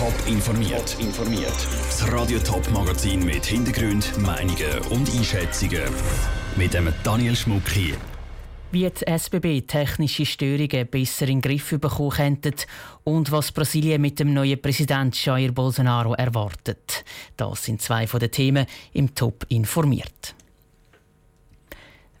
Top informiert. informiert. Das Radio Top Magazin mit Hintergrund, Meinungen und Einschätzungen mit dem Daniel Schmuck hier. Wie die SBB technische Störungen besser in den Griff bekommen könnte und was Brasilien mit dem neuen Präsident Jair Bolsonaro erwartet. Das sind zwei von den Themen im Top informiert.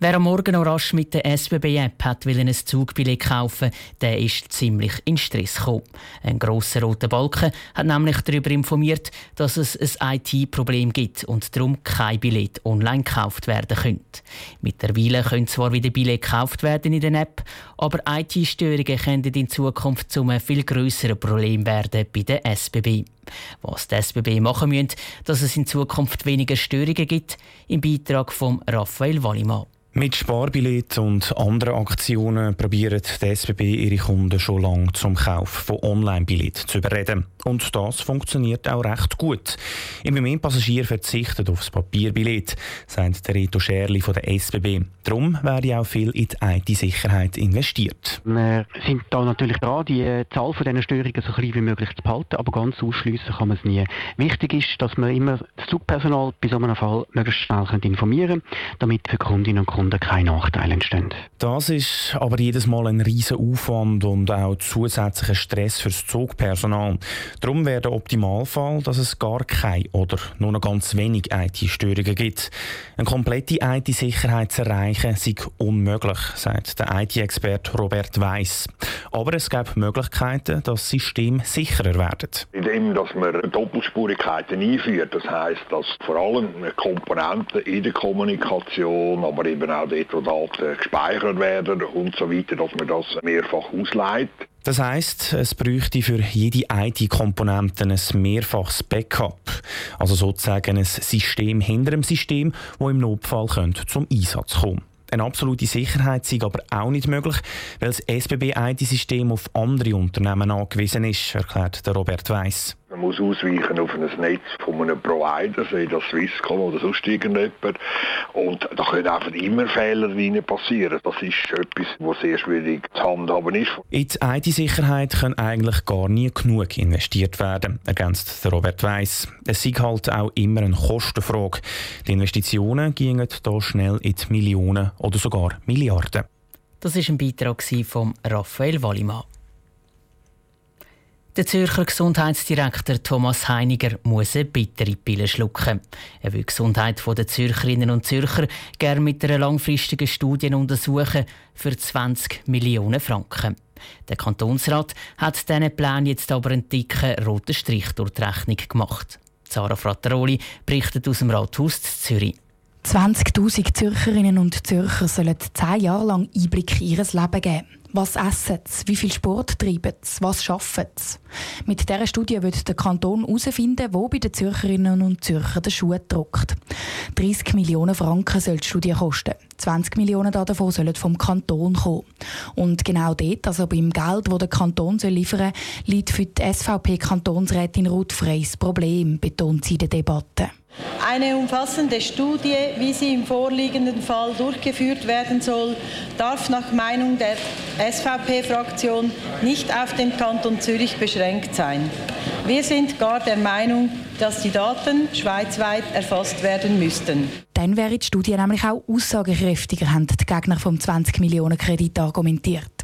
Wer am Morgen noch rasch mit der SBB-App hat ein Zugbillett kaufen der ist ziemlich in Stress gekommen. Ein grosser roter Balken hat nämlich darüber informiert, dass es ein IT-Problem gibt und darum kein Billett online gekauft werden könnte. Mittlerweile können zwar wieder Billett gekauft werden in der App, aber IT-Störungen könnten in Zukunft zu einem viel grösseren Problem werden bei der SBB. Was die SBB machen müssen, dass es in Zukunft weniger Störungen gibt, im Beitrag von Raphael Wallimann. Mit Sparbillett und anderen Aktionen probiert die SBB ihre Kunden schon lange zum Kauf von Online-Billett zu überreden. Und das funktioniert auch recht gut. Immer mehr Passagiere verzichten auf das Papierbillett, sagt der Reto Scherli von der SBB. Darum werde auch viel in die IT-Sicherheit investiert. Wir sind da natürlich dran, die äh, Zahl von diesen Störungen so klein wie möglich zu behalten, aber ganz ausschliessen kann man es nie. Wichtig ist, dass man immer das Zugpersonal bei so einem Fall möglichst schnell informieren kann, damit für Kundinnen und Kunden keine Nachteile entstehen. Das ist aber jedes Mal ein riesen Aufwand und auch zusätzlicher Stress fürs Zugpersonal. Darum wäre der Optimalfall, dass es gar keine oder nur noch ganz wenig IT-Störungen gibt. Eine komplette IT-Sicherheit zu erreichen, sei unmöglich, sagt der IT-Experte Robert Weiss. Aber es gibt Möglichkeiten, dass das System sicherer werden. Indem dass man Doppelspurigkeiten einführt, das heißt, dass vor allem Komponenten in der Kommunikation, aber eben auch dort, wo Daten gespeichert werden und so weiter, dass man das mehrfach ausleitet. Das heißt, es bräuchte für jede IT-Komponente ein mehrfaches Backup, also sozusagen ein System hinter dem System, wo im Notfall könnte zum Einsatz kommen. Eine absolute Sicherheit sei aber auch nicht möglich, weil das SBB-IT-System auf andere Unternehmen angewiesen ist, erklärt der Robert Weiss. Man muss ausweichen auf ein Netz von einem Provider, sei das Swisscom oder sonst irgendjemand. Und da können einfach immer Fehler rein passieren. Das ist etwas, was sehr schwierig zu handhaben ist. In die IT-Sicherheit kann eigentlich gar nie genug investiert werden, ergänzt Robert Weiss. Es ist halt auch immer eine Kostenfrage. Die Investitionen gingen hier schnell in die Millionen oder sogar Milliarden. Das war ein Beitrag von Raphael Wallimann. Der Zürcher Gesundheitsdirektor Thomas Heiniger muss eine bittere Pille schlucken. Er will die Gesundheit der Zürcherinnen und Zürcher gerne mit einer langfristigen Studie untersuchen für 20 Millionen Franken. Der Kantonsrat hat diesen Plan jetzt aber einen dicken roten Strich durch die Rechnung gemacht. Sarah Frattaroli berichtet aus dem Rathaus Zürich. 20.000 Zürcherinnen und Zürcher sollen zehn Jahre lang Einblick in ihr Leben geben. Was essen sie? Wie viel Sport treiben sie? Was schaffen sie? Mit dieser Studie wird der Kanton herausfinden, wo bei den Zürcherinnen und Zürchern der Schuh drückt. 30 Millionen Franken soll die Studie kosten. 20 Millionen davon sollen vom Kanton kommen. Und genau dort, also beim Geld, das der Kanton liefern soll, liegt für die SVP-Kantonsrätin Ruth Freys Problem, betont sie in der Debatte. Eine umfassende Studie, wie sie im vorliegenden Fall durchgeführt werden soll, darf nach Meinung der SVP-Fraktion nicht auf den Kanton Zürich beschränkt sein. Wir sind gar der Meinung, dass die Daten schweizweit erfasst werden müssten. Dann wäre die Studie nämlich auch aussagekräftiger, haben die Gegner vom 20 Millionen Kredit argumentiert.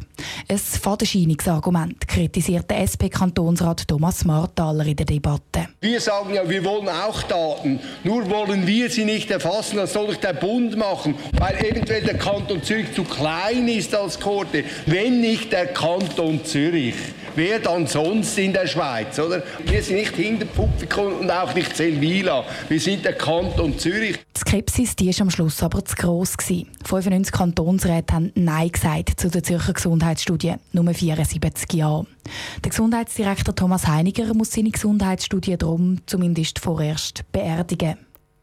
Ein Fadenscheinungsargument kritisiert der SP-Kantonsrat Thomas Marthaler in der Debatte. Wir sagen ja, wir wollen auch Daten, nur wollen wir sie nicht erfassen, das soll doch der Bund machen, weil eventuell der Kanton Zürich zu klein ist als Korte, wenn nicht der Kanton Zürich wer dann sonst in der Schweiz, oder? Wir sind nicht Hinterpupfikon und auch nicht Seldwyla. Wir sind der Kanton Zürich. Die Skepsis die ist am Schluss aber zu gross. 95 Kantonsräte haben Nein gesagt zu der Zürcher Gesundheitsstudie, nur 74 Ja. Der Gesundheitsdirektor Thomas Heiniger muss seine Gesundheitsstudie darum zumindest vorerst beerdigen.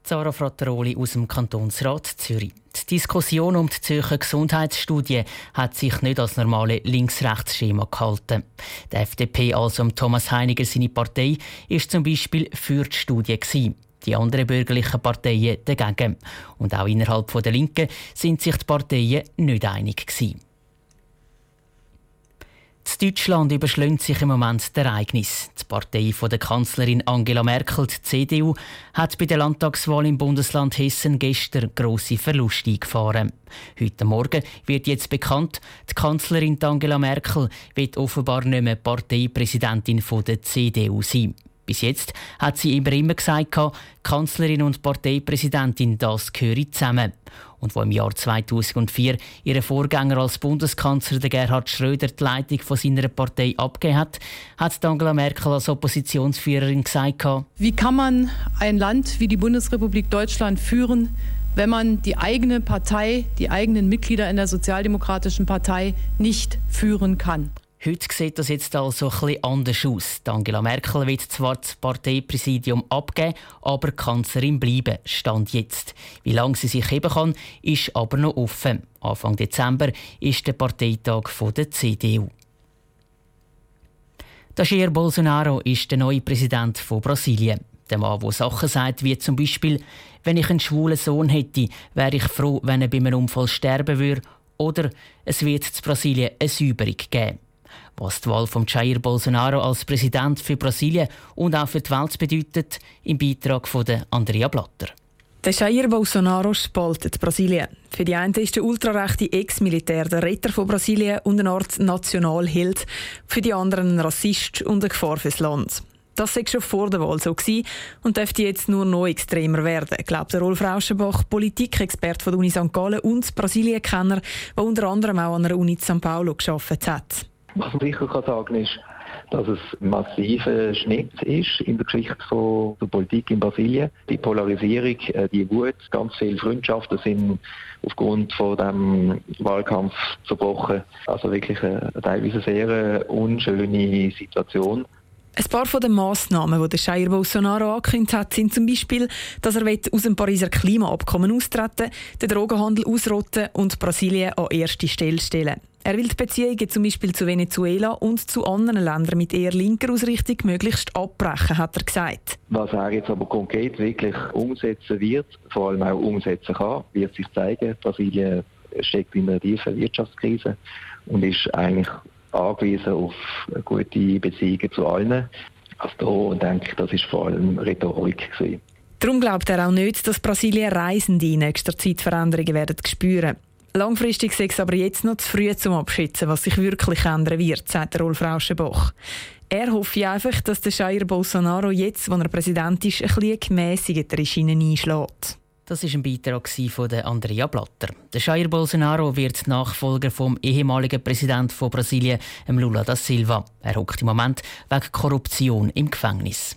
Zara Frattaroli aus dem Kantonsrat Zürich. Die Diskussion um die Zürcher Gesundheitsstudie hat sich nicht als normale Links-Rechts-Schema gehalten. Die FDP, also Thomas Heiniger, seine Partei, ist zum Beispiel für die Studie. Gewesen. Die anderen bürgerlichen Parteien dagegen. Und auch innerhalb der Linken sind sich die Parteien nicht einig. Gewesen. In Deutschland überschlägt sich im Moment das Ereignis. Die Partei von der Kanzlerin Angela Merkel, die CDU, hat bei der Landtagswahl im Bundesland Hessen gestern grosse Verluste eingefahren. Heute Morgen wird jetzt bekannt, die Kanzlerin Angela Merkel wird offenbar nicht mehr Parteipräsidentin der CDU sein. Bis jetzt hat sie immer immer gesagt, Kanzlerin und Parteipräsidentin, das gehöre zusammen. Und wo im Jahr 2004 ihr Vorgänger als Bundeskanzler, der Gerhard Schröder, die Leitung von seiner Partei abgegeben hat, hat Angela Merkel als Oppositionsführerin gesagt, Wie kann man ein Land wie die Bundesrepublik Deutschland führen, wenn man die eigene Partei, die eigenen Mitglieder in der Sozialdemokratischen Partei nicht führen kann? Heute sieht das jetzt also etwas anders aus. Angela Merkel wird zwar das Parteipräsidium abgeben, aber Kanzlerin bleiben, stand jetzt. Wie lange sie sich heben kann, ist aber noch offen. Anfang Dezember ist der Parteitag der CDU. Jair Bolsonaro ist der neue Präsident von Brasilien. Der Mann, der Sachen sagt, wie zum Beispiel, wenn ich einen schwulen Sohn hätte, wäre ich froh, wenn er bei einem Unfall sterben würde. Oder es wird in Brasilien eine Säuberung geben. Was die Wahl von Jair Bolsonaro als Präsident für Brasilien und auch für die Welt bedeutet, im Beitrag von Andrea Blatter. Der Jair Bolsonaro spaltet Brasilien. Für die einen ist der ultrarechte Ex-Militär der Retter von Brasilien und eine Art Nationalheld, für die anderen ein Rassist und eine Gefahr fürs Land. Das sei schon vor der Wahl so und dürfte jetzt nur noch extremer werden, glaubt der Rolf Rauschenbach, Politikexperte der Uni St. Gallen und Brasilien-Kenner, der unter anderem auch an der Uni St. Paulo geschafft hat. Was man sicher kann sagen ist, dass es massiver Schnitt ist in der Geschichte von der Politik in Brasilien. Die Polarisierung, äh, die Wut, ganz viele Freundschaften sind aufgrund von dem Wahlkampf zerbrochen. Also wirklich eine teilweise sehr äh, unschöne Situation. Ein paar von den Massnahmen, die Jair Bolsonaro angekündigt hat, sind zum Beispiel, dass er aus dem Pariser Klimaabkommen austreten den Drogenhandel ausrotten und Brasilien an erste Stelle stellen. Er will die Beziehungen zum Beispiel zu Venezuela und zu anderen Ländern mit eher linker Ausrichtung möglichst abbrechen, hat er gesagt. Was er jetzt aber konkret wirklich umsetzen wird, vor allem auch umsetzen kann, wird sich zeigen. Brasilien steckt in einer tiefen Wirtschaftskrise und ist eigentlich angewiesen auf gute Beziehungen zu allen. Also da denke ich, das ist vor allem Rhetorik gewesen. Darum glaubt er auch nicht, dass Brasilien Reisende in nächster Zeit Veränderungen werden spüren. Langfristig sei es aber jetzt noch zu früh zum Abschätzen, was sich wirklich ändern wird, sagt Rolf Rauschenbach. Er hofft einfach, dass der Jair Bolsonaro jetzt, wo er Präsident ist, ein bisschen gemäßigter Schiene einschlägt. Das ist ein Beitrag von Andrea Blatter. Der Jair Bolsonaro wird Nachfolger vom ehemaligen Präsidenten von Brasilien, Lula da Silva. Er hockt im Moment wegen Korruption im Gefängnis.